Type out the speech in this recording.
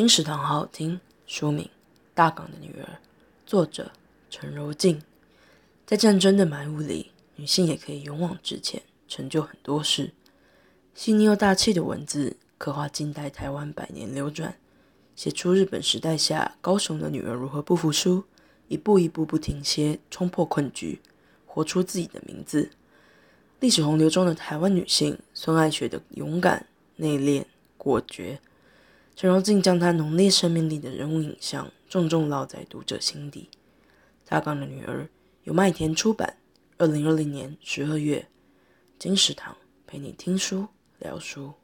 金石堂好好听。书名《大港的女儿》，作者陈柔静。在战争的埋雾里，女性也可以勇往直前，成就很多事。细腻又大气的文字，刻画近代台湾百年流转，写出日本时代下高雄的女儿如何不服输，一步一步不停歇，冲破困局，活出自己的名字。历史洪流中的台湾女性，孙爱雪的勇敢、内敛、果决，陈荣静将她浓烈生命力的人物影像，重重烙在读者心底。大纲的女儿。由麦田出版，二零二零年十二月，金石堂陪你听书聊书。